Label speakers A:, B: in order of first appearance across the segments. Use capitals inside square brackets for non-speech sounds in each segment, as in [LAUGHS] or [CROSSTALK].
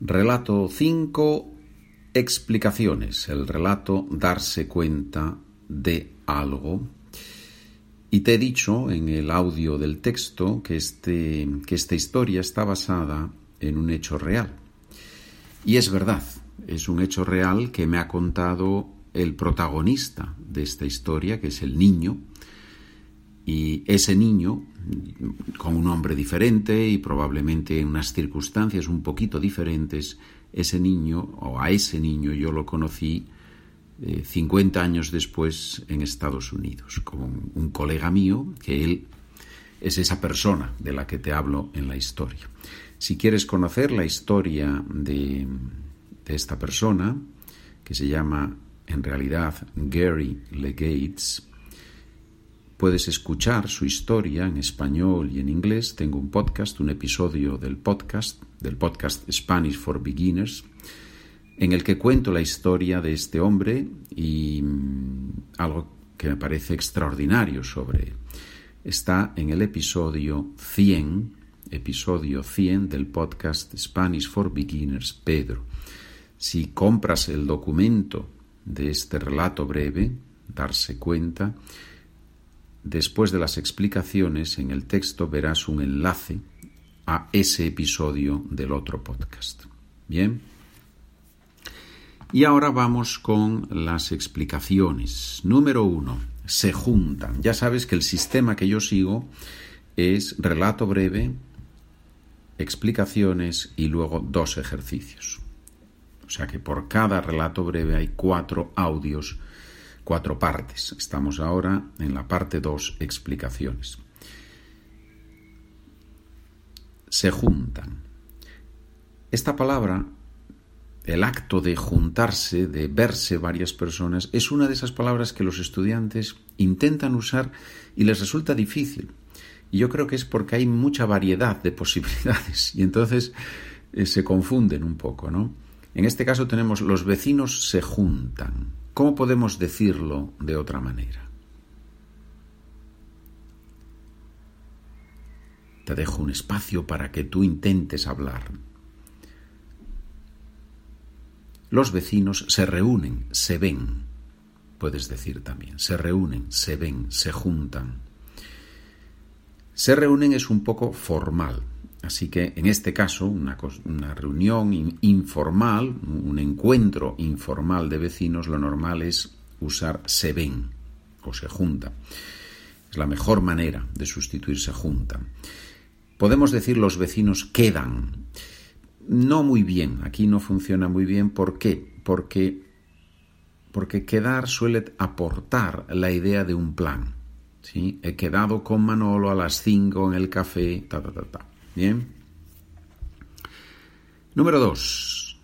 A: Relato 5. Explicaciones. El relato darse cuenta de algo. Y te he dicho en el audio del texto que, este, que esta historia está basada en un hecho real. Y es verdad, es un hecho real que me ha contado el protagonista de esta historia, que es el niño, y ese niño, con un nombre diferente y probablemente en unas circunstancias un poquito diferentes, ese niño, o a ese niño yo lo conocí 50 eh, años después en Estados Unidos, con un colega mío, que él es esa persona de la que te hablo en la historia. Si quieres conocer la historia de, de esta persona, que se llama en realidad Gary Legates, puedes escuchar su historia en español y en inglés. Tengo un podcast, un episodio del podcast, del podcast Spanish for Beginners, en el que cuento la historia de este hombre y mm, algo que me parece extraordinario sobre él. Está en el episodio 100, episodio 100 del podcast Spanish for Beginners, Pedro. Si compras el documento de este relato breve, darse cuenta, después de las explicaciones en el texto verás un enlace a ese episodio del otro podcast. Bien. Y ahora vamos con las explicaciones. Número uno, se juntan. Ya sabes que el sistema que yo sigo es relato breve, explicaciones y luego dos ejercicios. O sea que por cada relato breve hay cuatro audios, cuatro partes. Estamos ahora en la parte dos, explicaciones. Se juntan. Esta palabra, el acto de juntarse, de verse varias personas, es una de esas palabras que los estudiantes intentan usar y les resulta difícil. Y yo creo que es porque hay mucha variedad de [LAUGHS] posibilidades y entonces eh, se confunden un poco, ¿no? En este caso tenemos los vecinos se juntan. ¿Cómo podemos decirlo de otra manera? Te dejo un espacio para que tú intentes hablar. Los vecinos se reúnen, se ven, puedes decir también, se reúnen, se ven, se juntan. Se reúnen es un poco formal, Así que en este caso, una, reunión informal, un encuentro informal de vecinos, lo normal es usar se ven o se junta. Es la mejor manera de sustituir se juntan. Podemos decir los vecinos quedan. No muy bien, aquí no funciona muy bien. ¿Por qué? Porque, porque quedar suele aportar la idea de un plan. ¿sí? He quedado con Manolo a las 5 en el café, ta, ta, ta, ta. Bien. Número dos.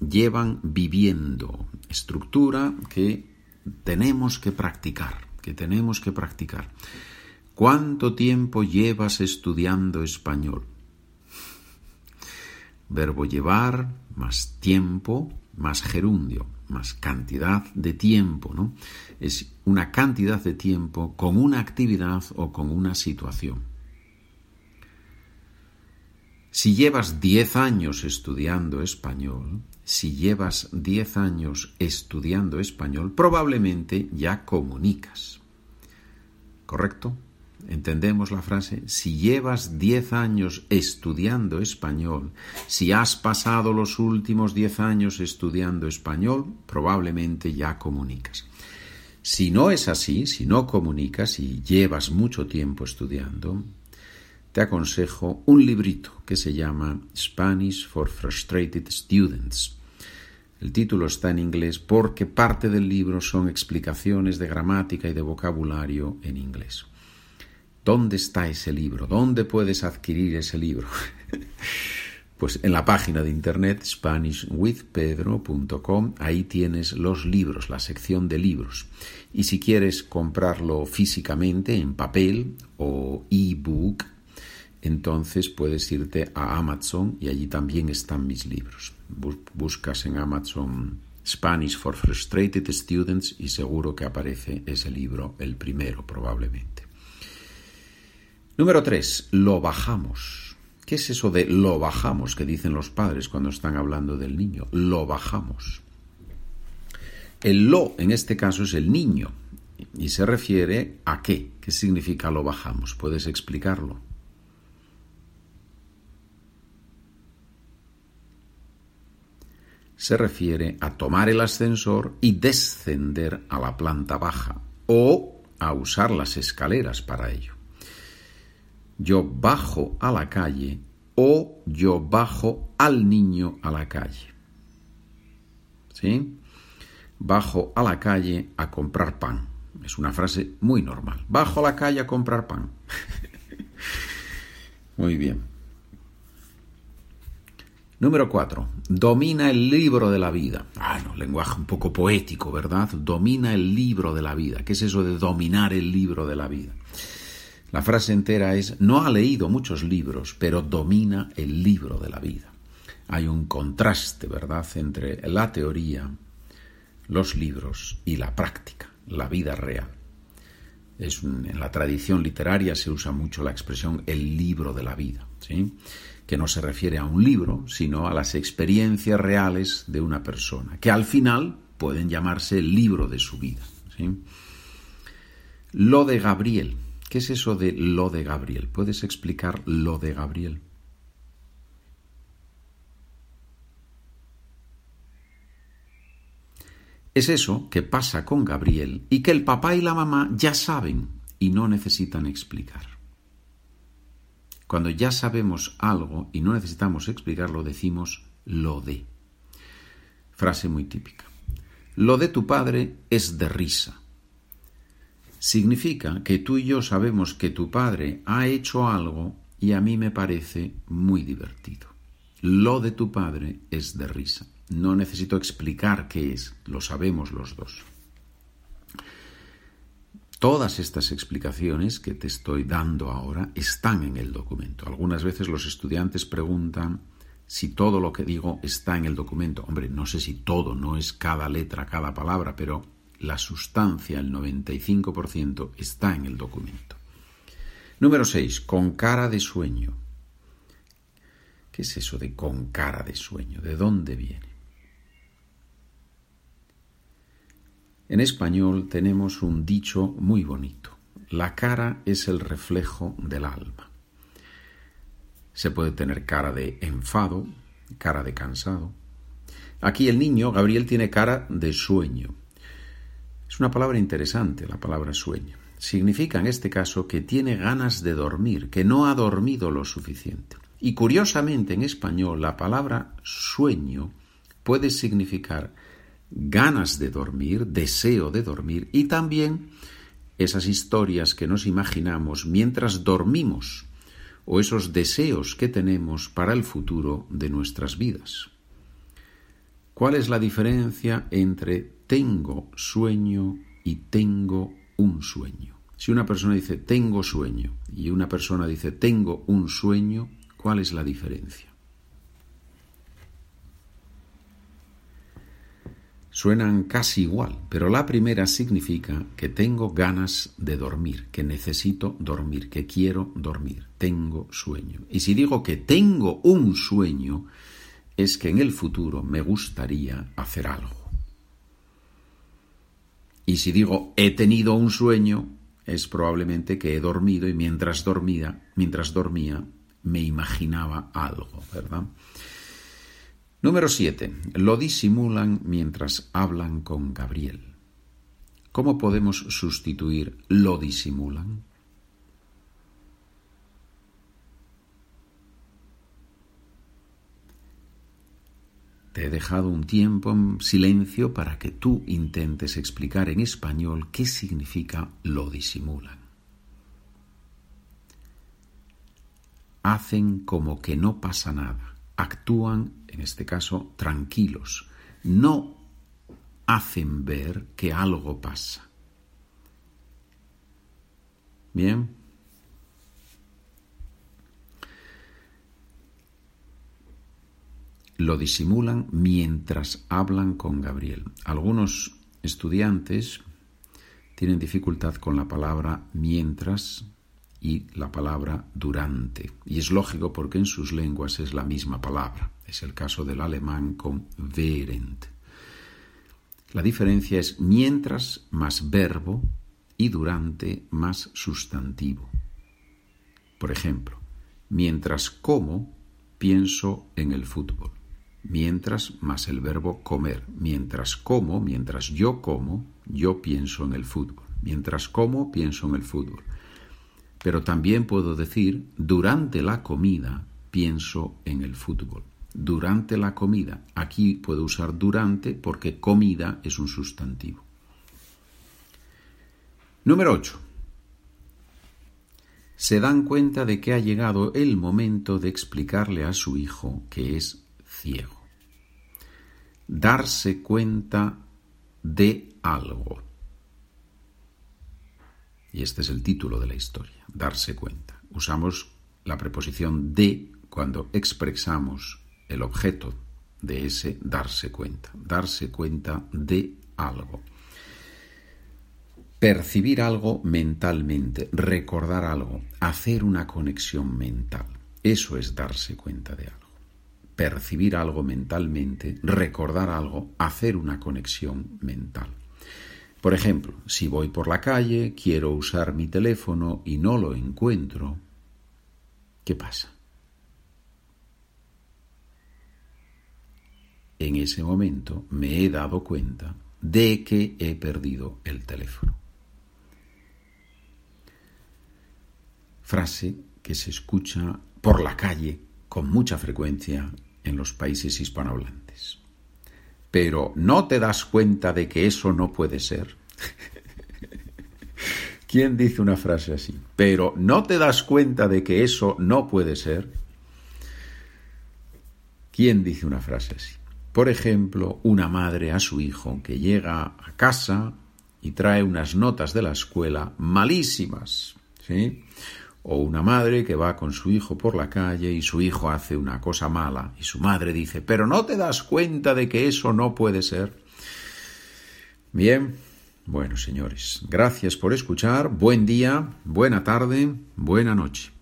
A: Llevan viviendo. Estructura que tenemos que practicar, que tenemos que practicar. ¿Cuánto tiempo llevas estudiando español? Verbo llevar más tiempo más gerundio, más cantidad de tiempo, ¿no? Es una cantidad de tiempo con una actividad o con una situación. Si llevas 10 años estudiando español, si llevas 10 años estudiando español, probablemente ya comunicas. ¿Correcto? ¿Entendemos la frase? Si llevas 10 años estudiando español, si has pasado los últimos 10 años estudiando español, probablemente ya comunicas. Si no es así, si no comunicas y llevas mucho tiempo estudiando, te aconsejo un librito que se llama Spanish for Frustrated Students. El título está en inglés porque parte del libro son explicaciones de gramática y de vocabulario en inglés. ¿Dónde está ese libro? ¿Dónde puedes adquirir ese libro? [LAUGHS] pues en la página de internet SpanishWithPedro.com, ahí tienes los libros, la sección de libros. Y si quieres comprarlo físicamente en papel o ebook, entonces puedes irte a Amazon y allí también están mis libros. Buscas en Amazon Spanish for Frustrated Students y seguro que aparece ese libro, el primero probablemente. Número 3. Lo bajamos. ¿Qué es eso de lo bajamos que dicen los padres cuando están hablando del niño? Lo bajamos. El lo en este caso es el niño y se refiere a qué. ¿Qué significa lo bajamos? ¿Puedes explicarlo? Se refiere a tomar el ascensor y descender a la planta baja o a usar las escaleras para ello yo bajo a la calle o yo bajo al niño a la calle. ¿Sí? Bajo a la calle a comprar pan. Es una frase muy normal. Bajo a la calle a comprar pan. [LAUGHS] muy bien. Número cuatro. Domina el libro de la vida. Ah, no, lenguaje un poco poético, ¿verdad? Domina el libro de la vida. ¿Qué es eso de dominar el libro de la vida? La frase entera es, no ha leído muchos libros, pero domina el libro de la vida. Hay un contraste, ¿verdad?, entre la teoría, los libros y la práctica, la vida real. En la tradición literaria se usa mucho la expresión el libro de la vida, que no se refiere a un libro, sino a las experiencias reales de una persona, que al final pueden llamarse el libro de su vida. Lo de Gabriel, ¿Qué es eso de lo de Gabriel? ¿Puedes explicar lo de Gabriel? Es eso que pasa con Gabriel y que el papá y la mamá ya saben y no necesitan explicar. Cuando ya sabemos algo y no necesitamos explicarlo, decimos lo de. Frase muy típica. Lo de tu padre es de risa significa que tú y yo sabemos que tu padre ha hecho algo y a mí me parece muy divertido. Lo de tu padre es de risa. No necesito explicar qué es, lo sabemos los dos. Todas estas explicaciones que te estoy dando ahora están en el documento. Algunas veces los estudiantes preguntan si todo lo que digo está en el documento. Hombre, no sé si todo, no es cada letra, cada palabra, pero la sustancia, el 95%, está en el documento. Número 6. Con cara de sueño. ¿Qué es eso de con cara de sueño? ¿De dónde viene? En español tenemos un dicho muy bonito. La cara es el reflejo del alma. Se puede tener cara de enfado, cara de cansado. Aquí el niño, Gabriel, tiene cara de sueño. Es una palabra interesante, la palabra sueño. Significa en este caso que tiene ganas de dormir, que no ha dormido lo suficiente. Y curiosamente en español la palabra sueño puede significar ganas de dormir, deseo de dormir y también esas historias que nos imaginamos mientras dormimos o esos deseos que tenemos para el futuro de nuestras vidas. ¿Cuál es la diferencia entre tengo sueño y tengo un sueño. Si una persona dice tengo sueño y una persona dice tengo un sueño, ¿cuál es la diferencia? Suenan casi igual, pero la primera significa que tengo ganas de dormir, que necesito dormir, que quiero dormir, tengo sueño. Y si digo que tengo un sueño, es que en el futuro me gustaría hacer algo. Y si digo he tenido un sueño, es probablemente que he dormido y mientras dormía, mientras dormía, me imaginaba algo, ¿verdad? Número 7. Lo disimulan mientras hablan con Gabriel. ¿Cómo podemos sustituir lo disimulan? Te he dejado un tiempo en silencio para que tú intentes explicar en español qué significa lo disimulan. Hacen como que no pasa nada, actúan, en este caso, tranquilos, no hacen ver que algo pasa. Bien. lo disimulan mientras hablan con Gabriel. Algunos estudiantes tienen dificultad con la palabra mientras y la palabra durante. Y es lógico porque en sus lenguas es la misma palabra. Es el caso del alemán con während. La diferencia es mientras más verbo y durante más sustantivo. Por ejemplo, mientras como, pienso en el fútbol. Mientras más el verbo comer. Mientras como, mientras yo como, yo pienso en el fútbol. Mientras como, pienso en el fútbol. Pero también puedo decir, durante la comida, pienso en el fútbol. Durante la comida. Aquí puedo usar durante porque comida es un sustantivo. Número 8 se dan cuenta de que ha llegado el momento de explicarle a su hijo que es ciego. Darse cuenta de algo. Y este es el título de la historia, darse cuenta. Usamos la preposición de cuando expresamos el objeto de ese darse cuenta, darse cuenta de algo percibir algo mentalmente, recordar algo, hacer una conexión mental. Eso es darse cuenta de algo. Percibir algo mentalmente, recordar algo, hacer una conexión mental. Por ejemplo, si voy por la calle, quiero usar mi teléfono y no lo encuentro, ¿qué pasa? En ese momento me he dado cuenta de que he perdido el teléfono. frase que se escucha por la calle con mucha frecuencia en los países hispanohablantes. Pero ¿no te das cuenta de que eso no puede ser? [LAUGHS] ¿Quién dice una frase así? Pero ¿no te das cuenta de que eso no puede ser? ¿Quién dice una frase así? Por ejemplo, una madre a su hijo que llega a casa y trae unas notas de la escuela malísimas, ¿sí? O una madre que va con su hijo por la calle y su hijo hace una cosa mala y su madre dice, pero no te das cuenta de que eso no puede ser. Bien, bueno señores, gracias por escuchar, buen día, buena tarde, buena noche.